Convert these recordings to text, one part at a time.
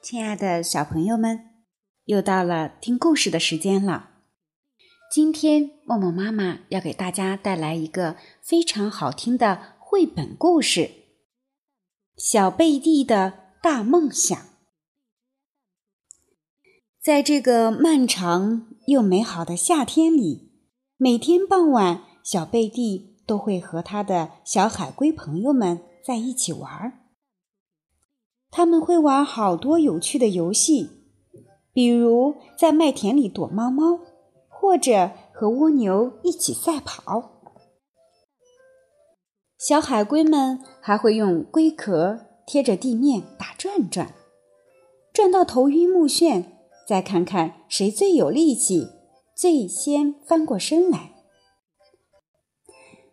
亲爱的小朋友们，又到了听故事的时间了。今天默默妈妈要给大家带来一个非常好听的绘本故事《小贝蒂的大梦想》。在这个漫长又美好的夏天里，每天傍晚，小贝蒂都会和他的小海龟朋友们在一起玩儿。他们会玩好多有趣的游戏，比如在麦田里躲猫猫，或者和蜗牛一起赛跑。小海龟们还会用龟壳贴着地面打转转，转到头晕目眩，再看看谁最有力气，最先翻过身来。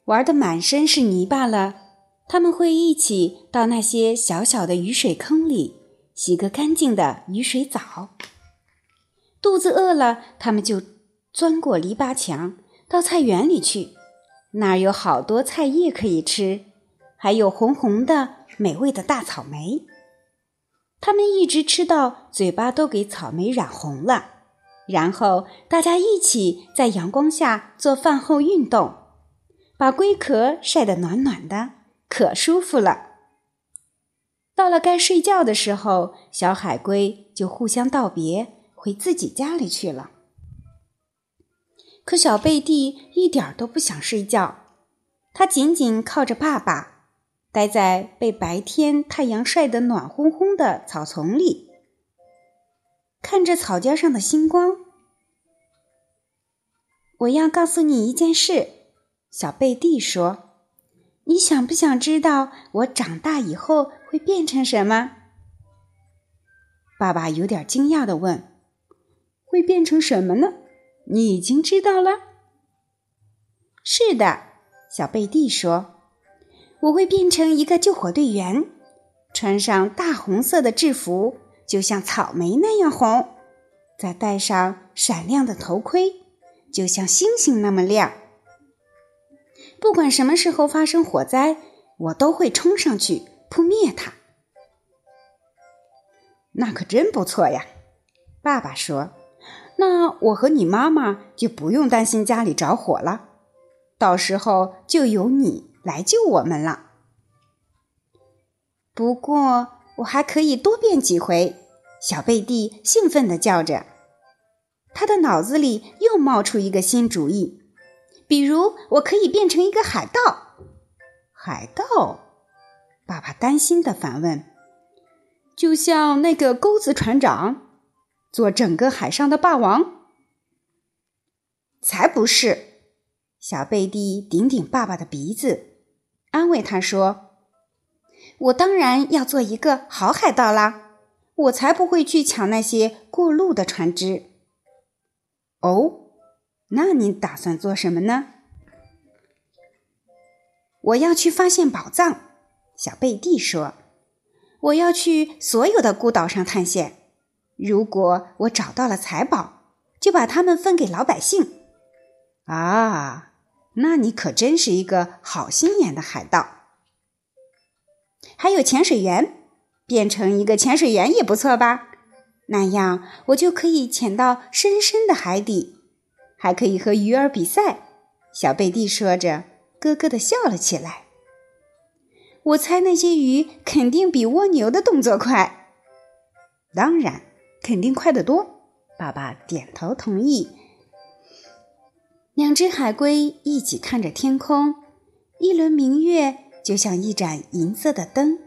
玩的满身是泥巴了。他们会一起到那些小小的雨水坑里洗个干净的雨水澡。肚子饿了，他们就钻过篱笆墙到菜园里去，那儿有好多菜叶可以吃，还有红红的美味的大草莓。他们一直吃到嘴巴都给草莓染红了，然后大家一起在阳光下做饭后运动，把龟壳晒得暖暖的。可舒服了。到了该睡觉的时候，小海龟就互相道别，回自己家里去了。可小贝蒂一点都不想睡觉，他紧紧靠着爸爸，待在被白天太阳晒得暖烘烘的草丛里，看着草尖上的星光。我要告诉你一件事，小贝蒂说。你想不想知道我长大以后会变成什么？爸爸有点惊讶的问：“会变成什么呢？你已经知道了？”“是的。”小贝蒂说，“我会变成一个救火队员，穿上大红色的制服，就像草莓那样红，再戴上闪亮的头盔，就像星星那么亮。”不管什么时候发生火灾，我都会冲上去扑灭它。那可真不错呀，爸爸说。那我和你妈妈就不用担心家里着火了，到时候就由你来救我们了。不过我还可以多变几回，小贝蒂兴奋地叫着，他的脑子里又冒出一个新主意。比如，我可以变成一个海盗。海盗，爸爸担心的反问：“就像那个钩子船长，做整个海上的霸王？”才不是！小贝蒂顶顶爸爸的鼻子，安慰他说：“我当然要做一个好海盗啦！我才不会去抢那些过路的船只。”哦。那你打算做什么呢？我要去发现宝藏，小贝蒂说。我要去所有的孤岛上探险。如果我找到了财宝，就把它们分给老百姓。啊，那你可真是一个好心眼的海盗。还有潜水员，变成一个潜水员也不错吧？那样我就可以潜到深深的海底。还可以和鱼儿比赛，小贝蒂说着，咯咯的笑了起来。我猜那些鱼肯定比蜗牛的动作快。当然，肯定快得多。爸爸点头同意。两只海龟一起看着天空，一轮明月就像一盏银色的灯，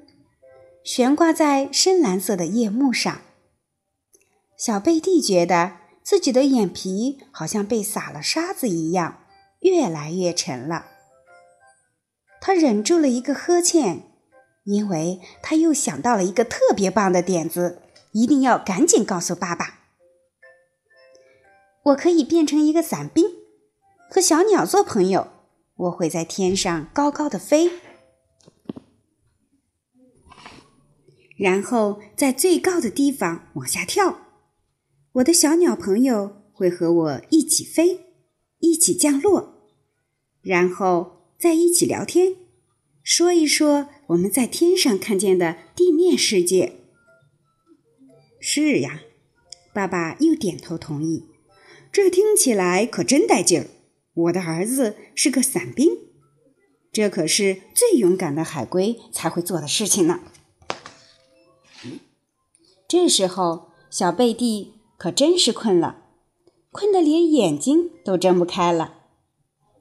悬挂在深蓝色的夜幕上。小贝蒂觉得。自己的眼皮好像被撒了沙子一样，越来越沉了。他忍住了一个呵欠，因为他又想到了一个特别棒的点子，一定要赶紧告诉爸爸。我可以变成一个伞兵，和小鸟做朋友。我会在天上高高的飞，然后在最高的地方往下跳。我的小鸟朋友会和我一起飞，一起降落，然后再一起聊天，说一说我们在天上看见的地面世界。是呀，爸爸又点头同意。这听起来可真带劲儿！我的儿子是个伞兵，这可是最勇敢的海龟才会做的事情呢。这时候，小贝蒂可真是困了，困得连眼睛都睁不开了。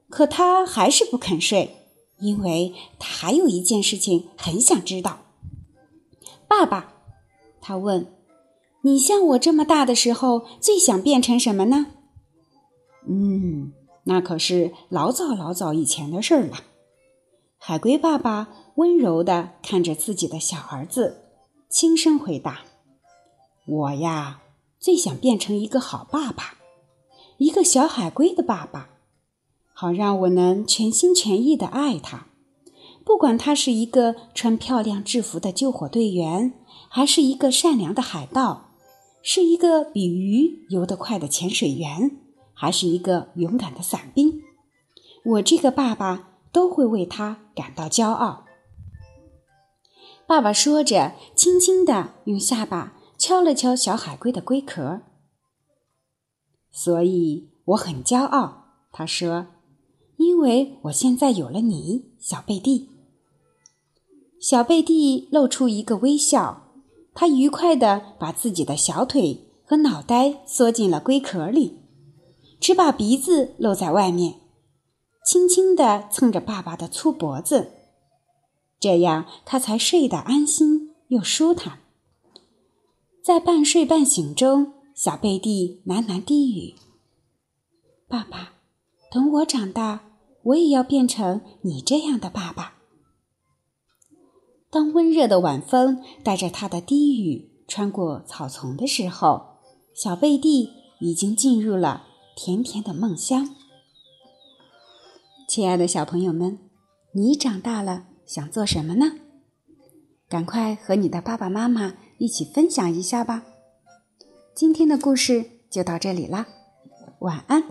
可他还是不肯睡，因为他还有一件事情很想知道。爸爸，他问：“你像我这么大的时候，最想变成什么呢？”嗯，那可是老早老早以前的事儿了。海龟爸爸温柔地看着自己的小儿子，轻声回答：“我呀，最想变成一个好爸爸，一个小海龟的爸爸，好让我能全心全意的爱他。不管他是一个穿漂亮制服的救火队员，还是一个善良的海盗，是一个比鱼游得快的潜水员。”还是一个勇敢的伞兵，我这个爸爸都会为他感到骄傲。爸爸说着，轻轻地用下巴敲了敲小海龟的龟壳。所以我很骄傲，他说，因为我现在有了你，小贝蒂。小贝蒂露出一个微笑，他愉快地把自己的小腿和脑袋缩进了龟壳里。只把鼻子露在外面，轻轻地蹭着爸爸的粗脖子，这样他才睡得安心又舒坦。在半睡半醒中，小贝蒂喃喃低语：“爸爸，等我长大，我也要变成你这样的爸爸。”当温热的晚风带着他的低语穿过草丛的时候，小贝蒂已经进入了。甜甜的梦乡，亲爱的小朋友们，你长大了想做什么呢？赶快和你的爸爸妈妈一起分享一下吧。今天的故事就到这里啦，晚安。